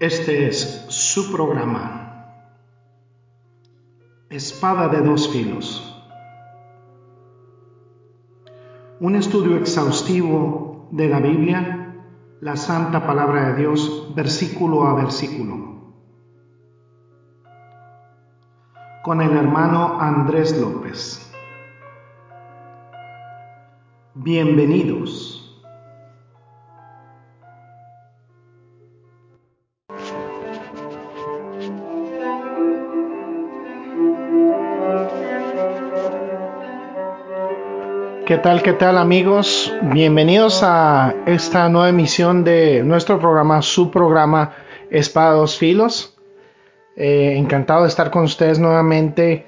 Este es su programa. Espada de dos filos. Un estudio exhaustivo de la Biblia, la Santa Palabra de Dios, versículo a versículo. Con el hermano Andrés López. Bienvenidos. ¿Qué tal, qué tal amigos? Bienvenidos a esta nueva emisión de nuestro programa, su programa Espada dos Filos. Eh, encantado de estar con ustedes nuevamente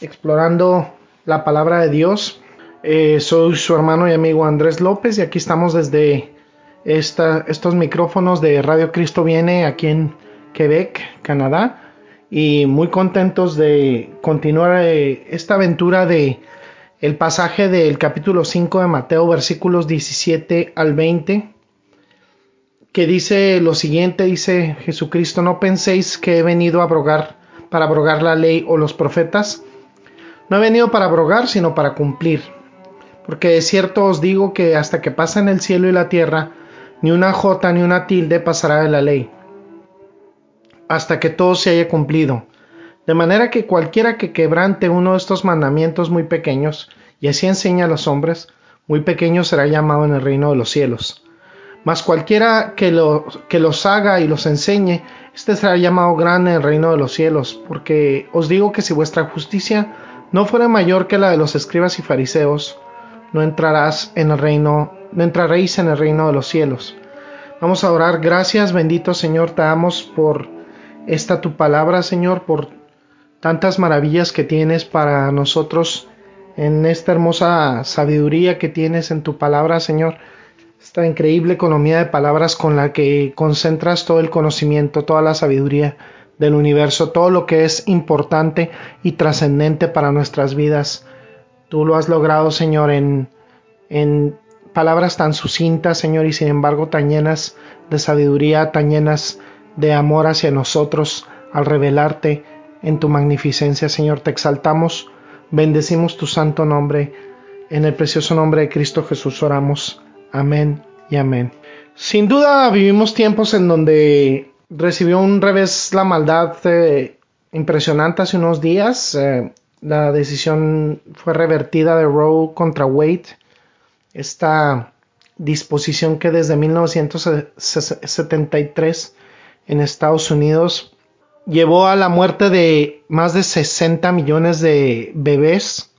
explorando la palabra de Dios. Eh, soy su hermano y amigo Andrés López y aquí estamos desde estos micrófonos de Radio Cristo Viene aquí en Quebec, Canadá. Y muy contentos de continuar eh, esta aventura de el pasaje del capítulo 5 de Mateo, versículos 17 al 20, que dice lo siguiente, dice Jesucristo, no penséis que he venido a abrogar, para abrogar la ley o los profetas. No he venido para abrogar, sino para cumplir. Porque de cierto os digo que hasta que pasen el cielo y la tierra, ni una jota ni una tilde pasará de la ley, hasta que todo se haya cumplido. De manera que cualquiera que quebrante uno de estos mandamientos muy pequeños, y así enseña a los hombres, muy pequeño será llamado en el reino de los cielos. Mas cualquiera que, lo, que los haga y los enseñe, éste será llamado grande en el reino de los cielos, porque os digo que si vuestra justicia no fuera mayor que la de los escribas y fariseos, no entrarás en el reino, no entraréis en el reino de los cielos. Vamos a orar, gracias bendito Señor, te damos por esta tu palabra, Señor, por tantas maravillas que tienes para nosotros en esta hermosa sabiduría que tienes en tu palabra, Señor. Esta increíble economía de palabras con la que concentras todo el conocimiento, toda la sabiduría del universo, todo lo que es importante y trascendente para nuestras vidas. Tú lo has logrado, Señor, en, en palabras tan sucintas, Señor, y sin embargo tan llenas de sabiduría, tan llenas de amor hacia nosotros al revelarte en tu magnificencia, Señor, te exaltamos, bendecimos tu santo nombre, en el precioso nombre de Cristo Jesús oramos. Amén y amén. Sin duda vivimos tiempos en donde recibió un revés la maldad eh, impresionante hace unos días. Eh, la decisión fue revertida de Roe contra Wade. Esta disposición que desde 1973 en Estados Unidos llevó a la muerte de más de 60 millones de bebés,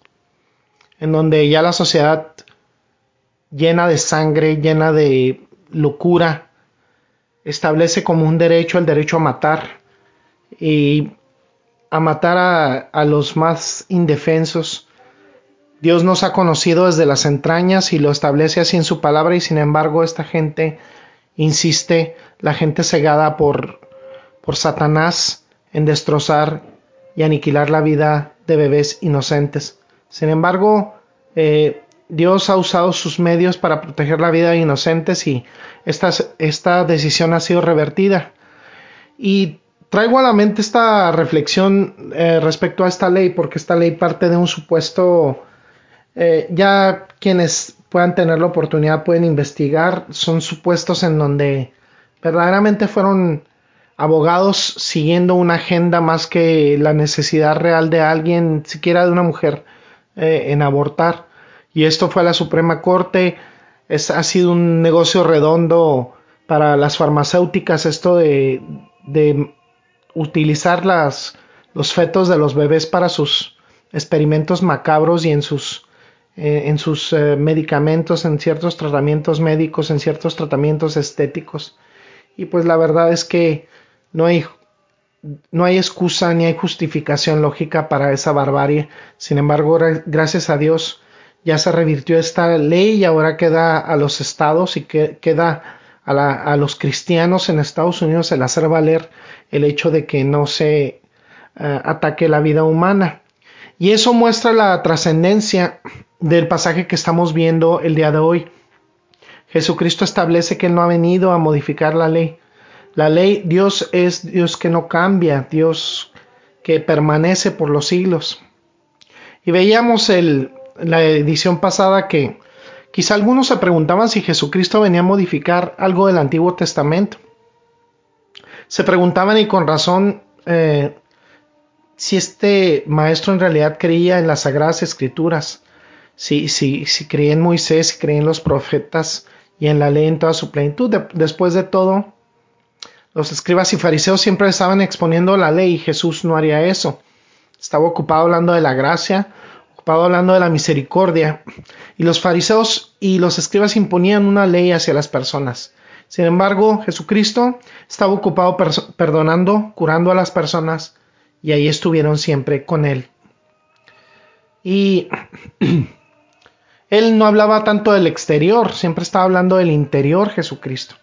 en donde ya la sociedad llena de sangre, llena de locura, establece como un derecho el derecho a matar y a matar a, a los más indefensos. Dios nos ha conocido desde las entrañas y lo establece así en su palabra y sin embargo esta gente insiste, la gente cegada por por Satanás en destrozar y aniquilar la vida de bebés inocentes. Sin embargo, eh, Dios ha usado sus medios para proteger la vida de inocentes y esta, esta decisión ha sido revertida. Y traigo a la mente esta reflexión eh, respecto a esta ley, porque esta ley parte de un supuesto, eh, ya quienes puedan tener la oportunidad pueden investigar, son supuestos en donde verdaderamente fueron abogados siguiendo una agenda más que la necesidad real de alguien, siquiera de una mujer, eh, en abortar. Y esto fue a la Suprema Corte. Es, ha sido un negocio redondo para las farmacéuticas esto de, de utilizar las, los fetos de los bebés para sus experimentos macabros y en sus, eh, en sus eh, medicamentos, en ciertos tratamientos médicos, en ciertos tratamientos estéticos. Y pues la verdad es que no hay, no hay excusa ni hay justificación lógica para esa barbarie. Sin embargo, gracias a Dios ya se revirtió esta ley y ahora queda a los estados y que, queda a, a, los cristianos en Estados Unidos el hacer valer el hecho de que no se uh, ataque la vida humana. Y eso muestra la trascendencia del pasaje que estamos viendo el día de hoy. Jesucristo establece que no ha venido a modificar la ley, La ley, Dios es Dios que no cambia, Dios que permanece por los siglos. Y veíamos el, la edición pasada que quizá algunos se preguntaban si Jesucristo venía a modificar algo del Antiguo Testamento. Se preguntaban y con razón eh, si este maestro en realidad creía en las sagradas escrituras, si, si, si creía en Moisés, si creía en los profetas y en la ley en toda su plenitud. después de todo, los escribas y fariseos siempre estaban exponiendo la ley y Jesús no haría eso. Estaba ocupado hablando de la gracia, ocupado hablando de la misericordia. Y los fariseos y los escribas imponían una ley hacia las personas. Sin embargo, Jesucristo estaba ocupado perdonando, curando a las personas y ahí estuvieron siempre con él. Y él no hablaba tanto del exterior, siempre estaba hablando del interior Jesucristo,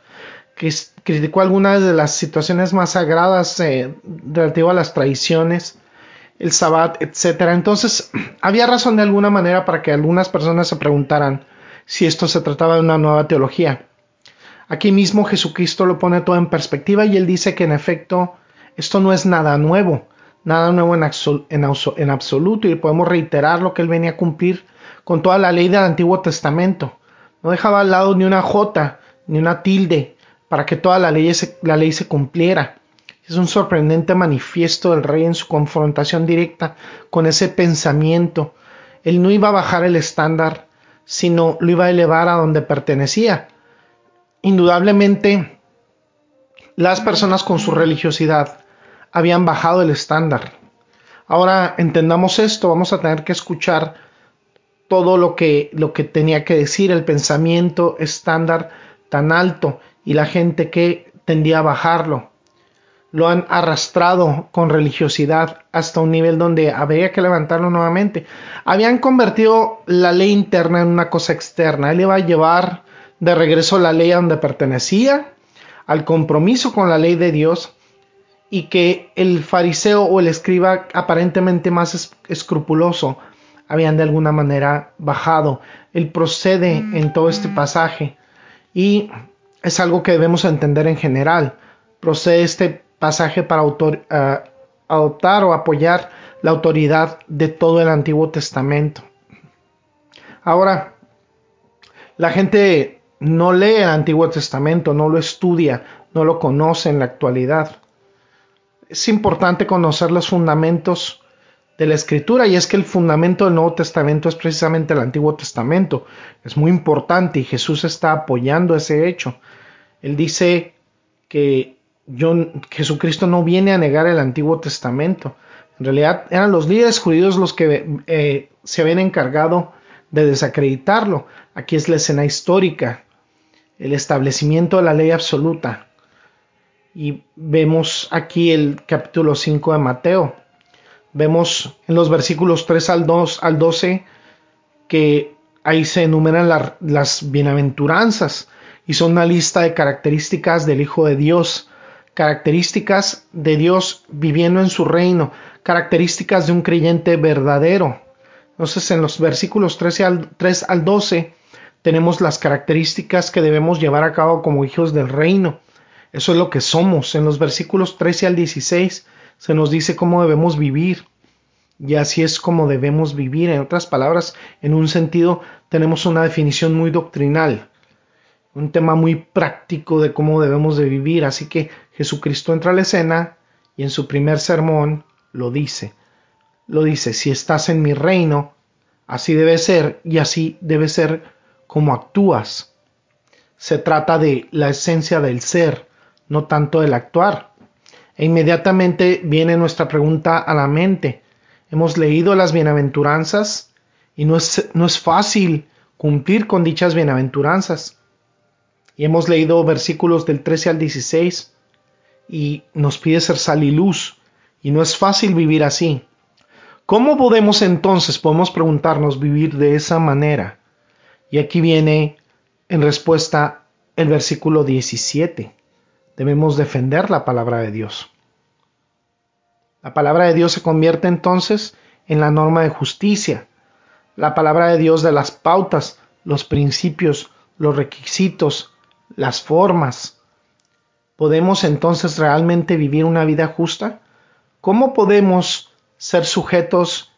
que criticó algunas de las situaciones más sagradas eh, relativo a las tradiciones, el sabbat, etc. Entonces, había razón de alguna manera para que algunas personas se preguntaran si esto se trataba de una nueva teología. Aquí mismo Jesucristo lo pone todo en perspectiva y él dice que en efecto esto no es nada nuevo, nada nuevo en, en, absoluto y podemos reiterar lo que él venía a cumplir con toda la ley del Antiguo Testamento. No dejaba al lado ni una jota, ni una tilde, para que toda la ley, la ley se cumpliera. Es un sorprendente manifiesto del rey en su confrontación directa con ese pensamiento. Él no iba a bajar el estándar, sino lo iba a elevar a donde pertenecía. Indudablemente, las personas con su religiosidad habían bajado el estándar. Ahora entendamos esto, vamos a tener que escuchar todo lo que, lo que tenía que decir, el pensamiento estándar tan alto y la gente que tendía a bajarlo. Lo han arrastrado con religiosidad hasta un nivel donde habría que levantarlo nuevamente. Habían convertido la ley interna en una cosa externa. Él iba a llevar de regreso la ley a donde pertenecía, al compromiso con la ley de Dios, y que el fariseo o el escriba aparentemente más escrupuloso habían de alguna manera bajado. Él procede en todo este pasaje y es algo que debemos entender en general. Procede este pasaje para eh, adoptar o apoyar la autoridad de todo el Antiguo Testamento. Ahora, la gente no lee el Antiguo Testamento, no lo estudia, no lo conoce en la actualidad. Es importante conocer los fundamentos de la escritura y es que el fundamento del Nuevo Testamento es precisamente el Antiguo Testamento. Es muy importante y Jesús está apoyando ese hecho. Él dice que yo, Jesucristo no viene a negar el Antiguo Testamento. En realidad eran los líderes judíos los que eh, se habían encargado de desacreditarlo. Aquí es la escena histórica, el establecimiento de la ley absoluta. Y vemos aquí el capítulo 5 de Mateo Vemos en los versículos 3 al, 2, al 12 que ahí se enumeran las bienaventuranzas y son una lista de características del Hijo de Dios, características de Dios viviendo en su reino, características de un creyente verdadero. Entonces en los versículos 13 al, 3 al 12 tenemos las características que debemos llevar a cabo como hijos del reino. Eso es lo que somos. En los versículos 13 al 16 se nos dice cómo debemos vivir. Y así es como debemos vivir. En otras palabras, en un sentido, tenemos una definición muy doctrinal, un tema muy práctico de cómo debemos de vivir. Así que Jesucristo entra a la escena y en su primer sermón lo dice. Lo dice, si estás en mi reino, así debe ser y así debe ser como actúas. Se trata de la esencia del ser, no tanto del actuar. E inmediatamente viene nuestra pregunta a la mente. Hemos leído las bienaventuranzas y no es, no es fácil cumplir con dichas bienaventuranzas. Y hemos leído versículos del 13 al 16 y nos pide ser sal y luz. Y no es fácil vivir así. ¿Cómo podemos entonces, podemos preguntarnos, vivir de esa manera? Y aquí viene en respuesta el versículo 17 debemos defender la palabra de Dios. La palabra de Dios se convierte entonces en la norma de justicia, la palabra de Dios de las pautas, los principios, los requisitos, las formas. ¿podemos entonces realmente vivir una vida justa? ¿Cómo podemos ser sujetos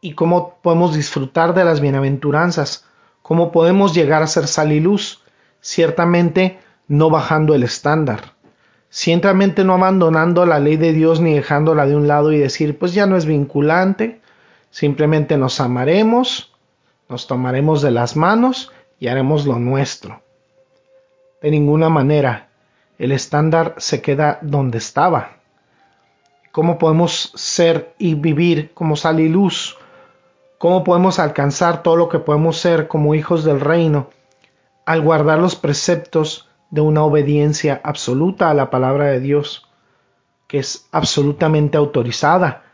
y cómo podemos disfrutar de las bienaventuranzas? ¿Cómo podemos llegar a ser sal y luz? Ciertamente no bajando el estándar. Ciertamente no abandonando la ley de Dios ni dejándola de un lado y decir, pues ya no es vinculante, simplemente nos amaremos, nos tomaremos de las manos y haremos lo nuestro. De ninguna manera el estándar se queda donde estaba. ¿Cómo podemos ser y vivir como sal y luz? ¿Cómo podemos alcanzar todo lo que podemos ser como hijos del reino al guardar los preceptos de una obediencia absoluta a la palabra de Dios, que es absolutamente autorizada,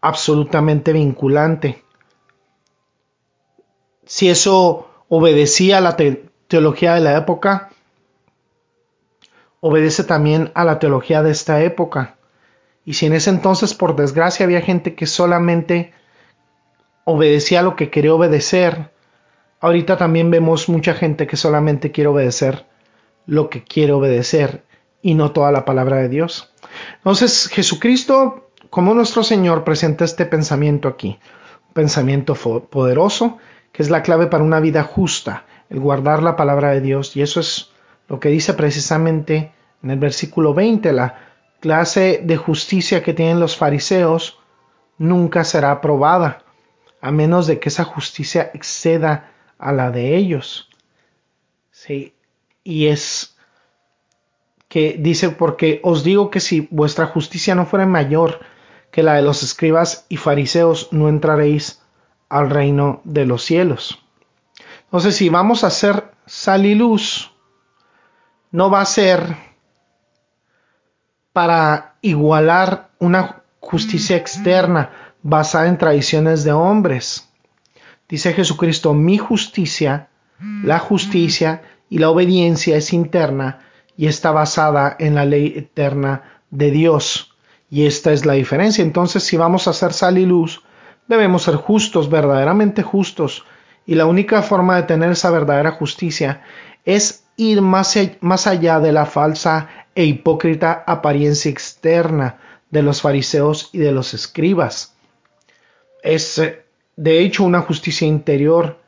absolutamente vinculante? Si eso obedecía a la teología de la época, obedece también a la teología de esta época. Y si en ese entonces, por desgracia, había gente que solamente obedecía a lo que quería obedecer, ahorita también vemos mucha gente que solamente quiere obedecer lo que quiere obedecer y no toda la palabra de Dios. Entonces, Jesucristo, como nuestro Señor, presenta este pensamiento aquí, un pensamiento poderoso, que es la clave para una vida justa, el guardar la palabra de Dios, y eso es lo que dice precisamente en el versículo 20, la clase de justicia que tienen los fariseos nunca será aprobada, a menos de que esa justicia exceda a la de ellos. Sí, y es que dice, porque os digo que si vuestra justicia no fuera mayor que la de los escribas y fariseos, no entraréis al reino de los cielos. Entonces, si vamos a hacer sal y luz, no va a ser para igualar una justicia externa basada en tradiciones de hombres. Dice Jesucristo, mi justicia, la justicia y la obediencia es interna y está basada en la ley eterna de Dios. Y esta es la diferencia. Entonces, si vamos a hacer sal y luz, debemos ser justos, verdaderamente justos. Y la única forma de tener esa verdadera justicia es ir más, más allá de la falsa e hipócrita apariencia externa de los fariseos y de los escribas. Es de hecho una justicia interior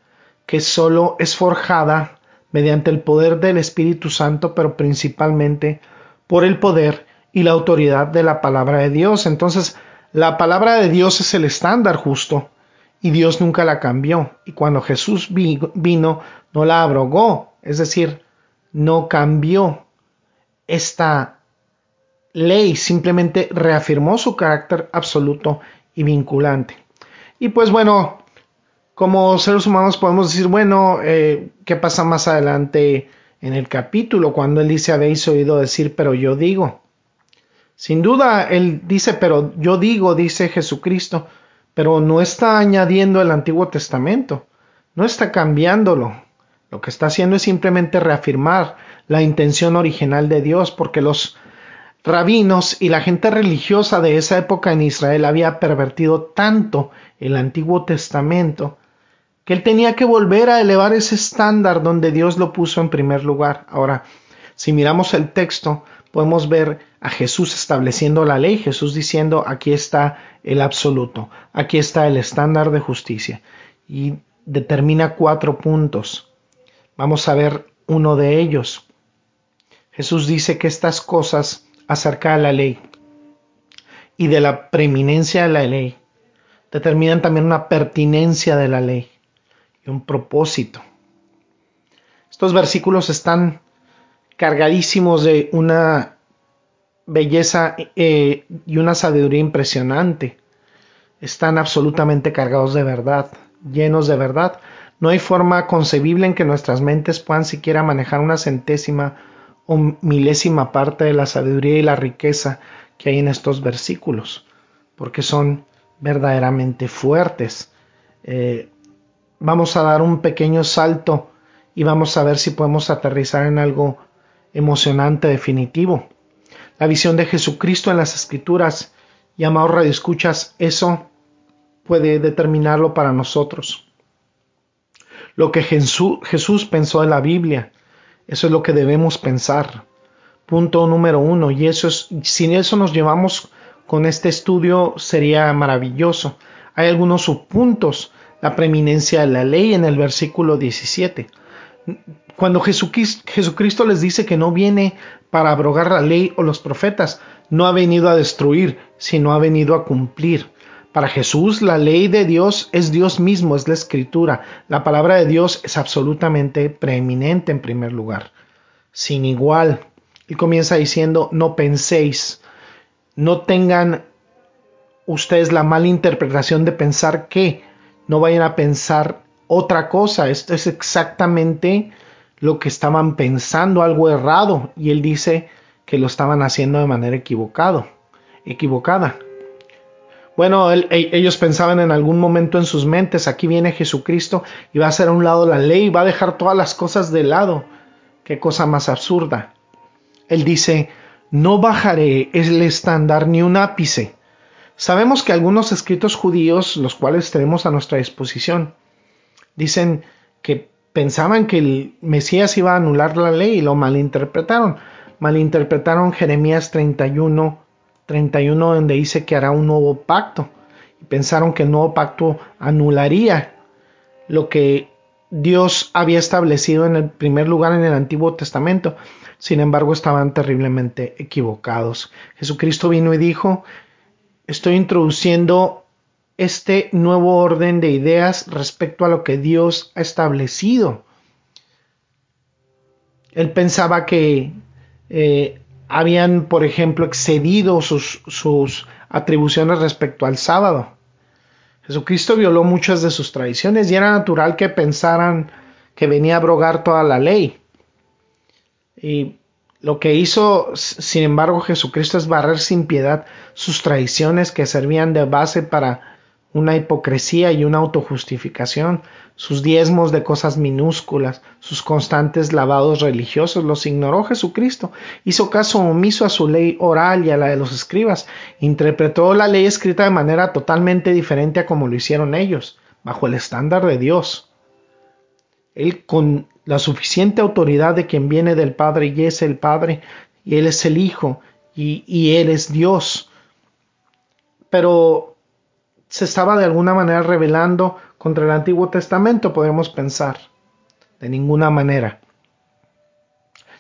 que solo es forjada mediante el poder del Espíritu Santo, pero principalmente por el poder y la autoridad de la palabra de Dios. Entonces, la palabra de Dios es el estándar justo y Dios nunca la cambió. Y cuando Jesús vino, no la abrogó, es decir, no cambió esta ley, simplemente reafirmó su carácter absoluto y vinculante. Y pues bueno, como seres humanos podemos decir, bueno, eh, ¿qué pasa más adelante en el capítulo cuando él dice, habéis oído decir, pero yo digo? Sin duda, él dice, pero yo digo, dice Jesucristo, pero no está añadiendo el Antiguo Testamento, no está cambiándolo, lo que está haciendo es simplemente reafirmar la intención original de Dios, porque los rabinos y la gente religiosa de esa época en Israel había pervertido tanto el Antiguo Testamento que él tenía que volver a elevar ese estándar donde Dios lo puso en primer lugar. Ahora, si miramos el texto, podemos ver a Jesús estableciendo la ley, Jesús diciendo, aquí está el absoluto, aquí está el estándar de justicia, y determina cuatro puntos. Vamos a ver uno de ellos. Jesús dice que estas cosas acerca de la ley y de la preeminencia de la ley determinan también una pertinencia de la ley y un propósito. Estos versículos están cargadísimos de una belleza eh, y una sabiduría impresionante. Están absolutamente cargados de verdad, llenos de verdad. No hay forma concebible en que nuestras mentes puedan siquiera manejar una centésima o milésima parte de la sabiduría y la riqueza que hay en estos versículos, porque son verdaderamente fuertes. Eh, vamos a dar un pequeño salto y vamos a ver si podemos aterrizar en algo emocionante definitivo. La visión de Jesucristo en las Escrituras, llamados radioescuchas, eso puede determinarlo para nosotros lo que Jesús, pensó de la Biblia. Eso es lo que debemos pensar. punto número uno. Y eso es, si eso nos llevamos con este estudio, sería maravilloso. Hay algunos subpuntos. La preeminencia de la ley en el versículo 17. Cuando Jesucristo les dice que no viene para abrogar la ley o los profetas, no ha venido a destruir, sino ha venido a cumplir. Para Jesús la ley de Dios es Dios mismo, es la escritura. La palabra de Dios es absolutamente preeminente en primer lugar, sin igual. Él comienza diciendo, no penséis, no tengan ustedes la mala interpretación de pensar que no vayan a pensar otra cosa. Esto es exactamente lo que estaban pensando, algo errado. Y él dice que lo estaban haciendo de manera equivocado, equivocada. Bueno, e, ellos pensaban en algún momento en sus mentes, aquí viene Jesucristo y va a hacer a un lado la ley, va a dejar todas las cosas de lado. Qué cosa más absurda. Él dice, no bajaré el estándar ni un ápice. Sabemos que algunos escritos judíos, los cuales tenemos a nuestra disposición, dicen que pensaban que el Mesías iba a anular la ley y lo malinterpretaron. Malinterpretaron Jeremías 31, 31 donde dice que hará un nuevo pacto. Y pensaron que el nuevo pacto anularía lo que Dios había establecido en el primer lugar en el Antiguo Testamento. Sin embargo, estaban terriblemente equivocados. Jesucristo vino y dijo, estoy introduciendo este nuevo orden de ideas respecto a lo que Dios ha establecido. Él pensaba que eh, habían, por ejemplo, excedido sus, sus atribuciones respecto al sábado. Jesucristo violó muchas de sus tradiciones y era natural que pensaran que venía a abrogar toda la ley. Y lo que hizo, sin embargo, Jesucristo es barrer sin piedad sus tradiciones que servían de base para una hipocresía y una autojustificación, sus diezmos de cosas minúsculas, sus constantes lavados religiosos, los ignoró Jesucristo, hizo caso omiso a su ley oral y a la de los escribas, interpretó la ley escrita de manera totalmente diferente a como lo hicieron ellos, bajo el estándar de Dios. Él con la suficiente autoridad de quien viene del Padre y es el Padre, y Él es el Hijo, y, y Él es Dios. Pero se estaba de alguna manera rebelando contra el Antiguo Testamento, podemos pensar. De ninguna manera.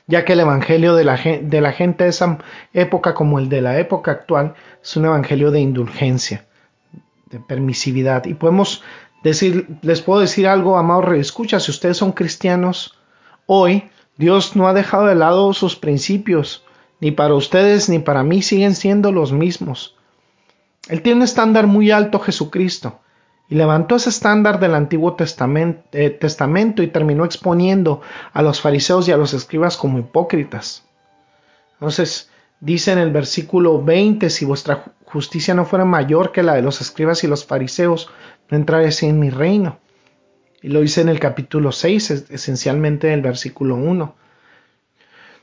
Ya que el Evangelio de la, de la gente de esa época como el de la época actual es un Evangelio de indulgencia, de permisividad. Y podemos decir, les puedo decir algo, amados escucha, si ustedes son cristianos, hoy Dios no ha dejado de lado sus principios, ni para ustedes ni para mí siguen siendo los mismos. Él tiene un estándar muy alto Jesucristo, y levantó ese estándar del Antiguo Testamento, eh, Testamento y terminó exponiendo a los fariseos y a los escribas como hipócritas. Entonces, dice en el versículo 20, si vuestra justicia no fuera mayor que la de los escribas y los fariseos, no entraréis en mi reino. Y lo dice en el capítulo 6, esencialmente en el versículo 1.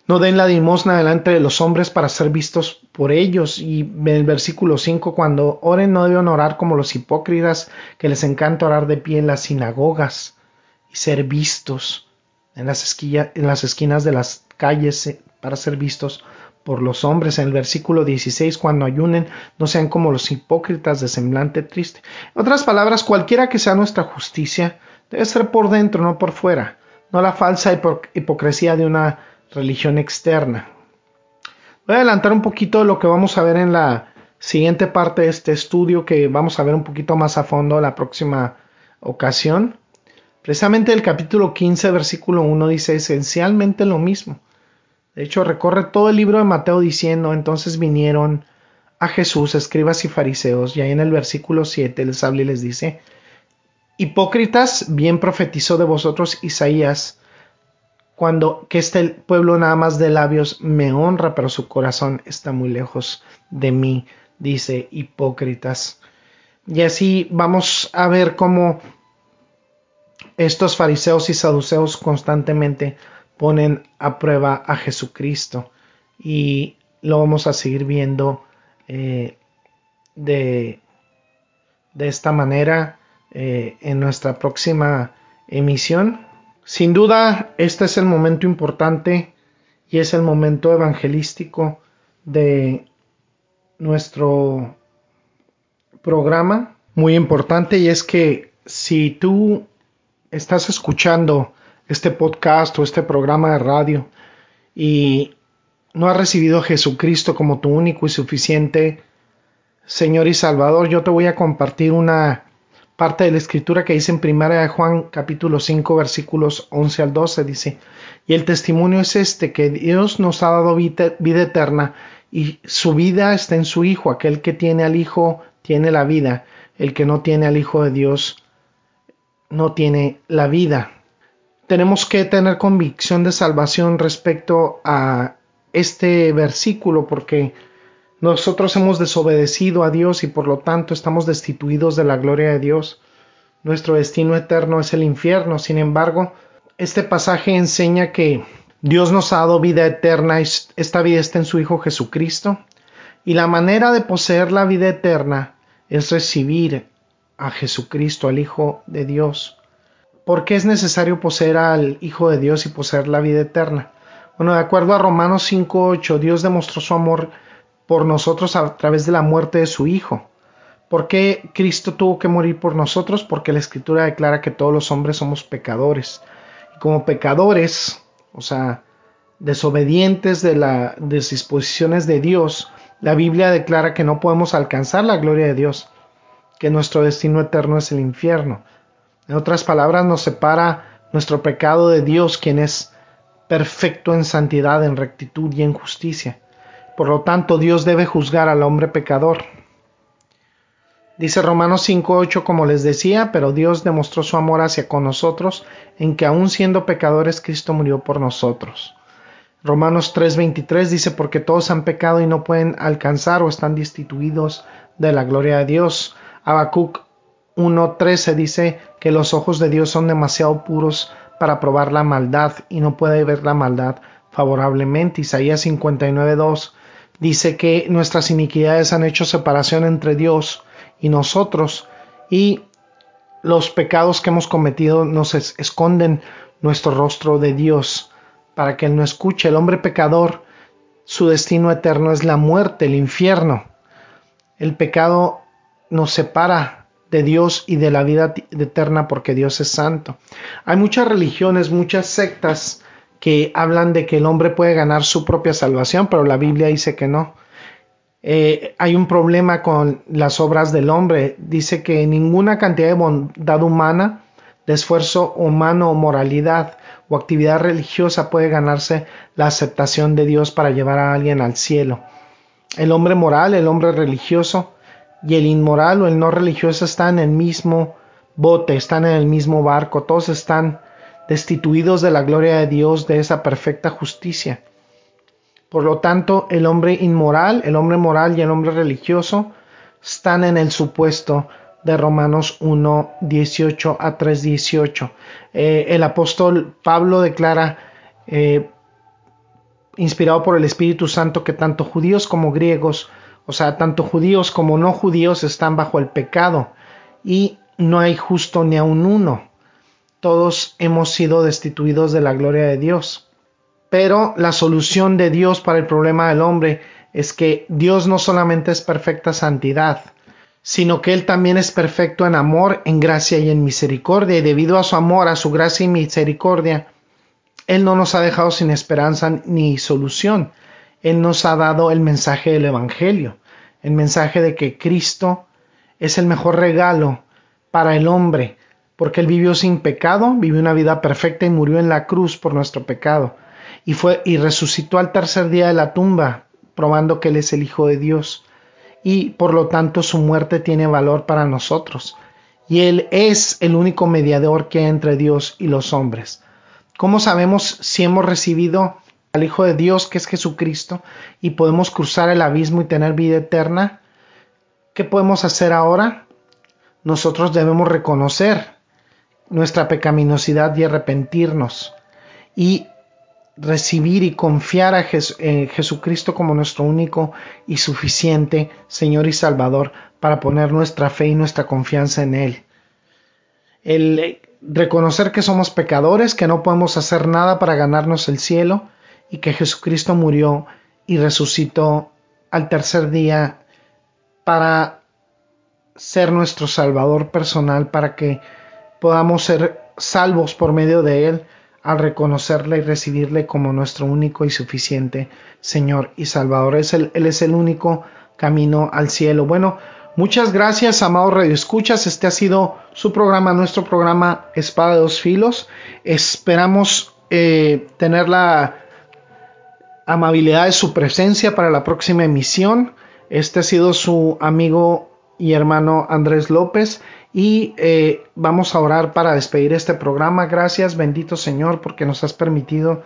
No den la limosna delante de los hombres para ser vistos por ellos. Y en el versículo 5, cuando oren no deben orar como los hipócritas, que les encanta orar de pie en las sinagogas y ser vistos en las, esquinas de las calles eh, para ser vistos por los hombres. En el versículo 16, cuando ayunen, no sean como los hipócritas de semblante triste. En otras palabras, cualquiera que sea nuestra justicia, debe ser por dentro, no por fuera, no la falsa hipocresía de una religión externa. Voy a adelantar un poquito lo que vamos a ver en la siguiente parte de este estudio, que vamos a ver un poquito más a fondo la próxima ocasión. Precisamente el capítulo 15, versículo 1 dice esencialmente lo mismo. De hecho, recorre todo el libro de Mateo diciendo, entonces vinieron a Jesús, escribas y fariseos, y ahí en el versículo 7 les habla y les dice, Hipócritas, bien profetizó de vosotros Isaías, cuando que este pueblo nada más de labios me honra, pero su corazón está muy lejos de mí, dice hipócritas. Y así vamos a ver cómo estos fariseos y saduceos constantemente ponen a prueba a Jesucristo y lo vamos a seguir viendo eh, de, esta manera eh, en nuestra próxima emisión. Sin duda, este es el momento importante y es el momento evangelístico de nuestro programa muy importante y es que si tú estás escuchando este podcast o este programa de radio y no has recibido a Jesucristo como tu único y suficiente Señor y Salvador, yo te voy a compartir una parte de la escritura que dice en primera de Juan capítulo 5 versículos 11 al 12 dice, y el testimonio es este, que Dios nos ha dado vida, vida eterna y su vida está en su Hijo, aquel que tiene al Hijo tiene la vida, el que no tiene al Hijo de Dios no tiene la vida. Tenemos que tener convicción de salvación respecto a este versículo porque nosotros hemos desobedecido a Dios y por lo tanto estamos destituidos de la gloria de Dios. Nuestro destino eterno es el infierno. Sin embargo, este pasaje enseña que Dios nos ha dado vida eterna y esta vida está en su Hijo Jesucristo. Y la manera de poseer la vida eterna es recibir a Jesucristo, al Hijo de Dios. ¿Por qué es necesario poseer al Hijo de Dios y poseer la vida eterna? Bueno, de acuerdo a Romanos 5.8, Dios demostró su amor por nosotros a través de la muerte de su Hijo. ¿Por qué Cristo tuvo que morir por nosotros? Porque la Escritura declara que todos los hombres somos pecadores. Y como pecadores, o sea, desobedientes de las disposiciones de Dios, la Biblia declara que no podemos alcanzar la gloria de Dios que nuestro destino eterno es el infierno. En otras palabras, nos separa nuestro pecado de Dios, quien es perfecto en santidad, en rectitud y en justicia. Por lo tanto, Dios debe juzgar al hombre pecador. Dice Romanos 5.8, como les decía, pero Dios demostró su amor hacia con nosotros, en que aun siendo pecadores, Cristo murió por nosotros. Romanos 3:23 dice, porque todos han pecado y no pueden alcanzar o están destituidos de la gloria de Dios. Habacuc 1.13 dice que los ojos de Dios son demasiado puros para probar la maldad y no puede ver la maldad favorablemente. Isaías 59.2 dice que nuestras iniquidades han hecho separación entre Dios y nosotros y los pecados que hemos cometido nos esconden nuestro rostro de Dios para que Él no escuche. El hombre pecador, su destino eterno es la muerte, el infierno. El pecado nos separa de Dios y de la vida eterna porque Dios es santo. Hay muchas religiones, muchas sectas que hablan de que el hombre puede ganar su propia salvación, pero la Biblia dice que no. Eh, hay un problema con las obras del hombre. Dice que ninguna cantidad de bondad humana, de esfuerzo humano o moralidad o actividad religiosa puede ganarse la aceptación de Dios para llevar a alguien al cielo. El hombre moral, el hombre religioso, y el inmoral o el no religioso están en el mismo bote, están en el mismo barco, todos están destituidos de la gloria de Dios, de esa perfecta justicia. Por lo tanto, el hombre inmoral, el hombre moral y el hombre religioso están en el supuesto de Romanos 1, 18 a 3, 18. Eh, el apóstol Pablo declara, eh, inspirado por el Espíritu Santo, que tanto judíos como griegos o sea, tanto judíos como no judíos están bajo el pecado y no hay justo ni aun uno. Todos hemos sido destituidos de la gloria de Dios. Pero la solución de Dios para el problema del hombre es que Dios no solamente es perfecta santidad, sino que Él también es perfecto en amor, en gracia y en misericordia, y debido a su amor, a su gracia y misericordia, Él no nos ha dejado sin esperanza ni solución. Él nos ha dado el mensaje del Evangelio, el mensaje de que Cristo es el mejor regalo para el hombre, porque Él vivió sin pecado, vivió una vida perfecta y murió en la cruz por nuestro pecado, y fue y resucitó al tercer día de la tumba, probando que Él es el Hijo de Dios, y por lo tanto su muerte tiene valor para nosotros, y Él es el único mediador que hay entre Dios y los hombres. ¿Cómo sabemos si hemos recibido al Hijo de Dios que es Jesucristo y podemos cruzar el abismo y tener vida eterna, ¿qué podemos hacer ahora? Nosotros debemos reconocer nuestra pecaminosidad y arrepentirnos y recibir y confiar a Jesucristo como nuestro único y suficiente Señor y Salvador para poner nuestra fe y nuestra confianza en Él. El reconocer que somos pecadores, que no podemos hacer nada para ganarnos el cielo, y que Jesucristo murió y resucitó al tercer día para ser nuestro Salvador personal, para que podamos ser salvos por medio de Él al reconocerle y recibirle como nuestro único y suficiente Señor y Salvador. Es Él es el único camino al cielo. Bueno, muchas gracias, amados radioescuchas. Este ha sido su programa, nuestro programa Espada de dos Filos. Esperamos eh, tener la amabilidad de su presencia para la próxima emisión. Este ha sido su amigo y hermano Andrés López y eh, vamos a orar para despedir este programa. Gracias, bendito Señor, porque nos has permitido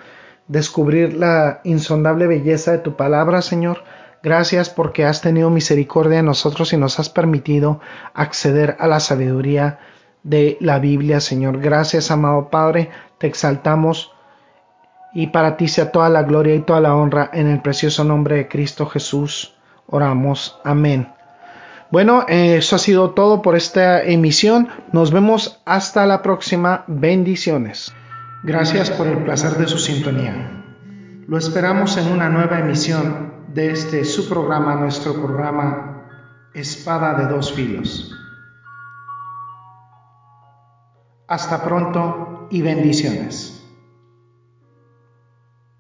descubrir la insondable belleza de tu palabra, Señor. Gracias porque has tenido misericordia de nosotros y nos has permitido acceder a la sabiduría de la Biblia, Señor. Gracias, amado Padre, te exaltamos y para ti sea toda la gloria y toda la honra en el precioso nombre de Cristo Jesús. Oramos. Amén. Bueno, eso ha sido todo por esta emisión. Nos vemos hasta la próxima. Bendiciones. Gracias por el placer de su sintonía. Lo esperamos en una nueva emisión de este su programa, nuestro programa Espada de dos filos. Hasta pronto y bendiciones.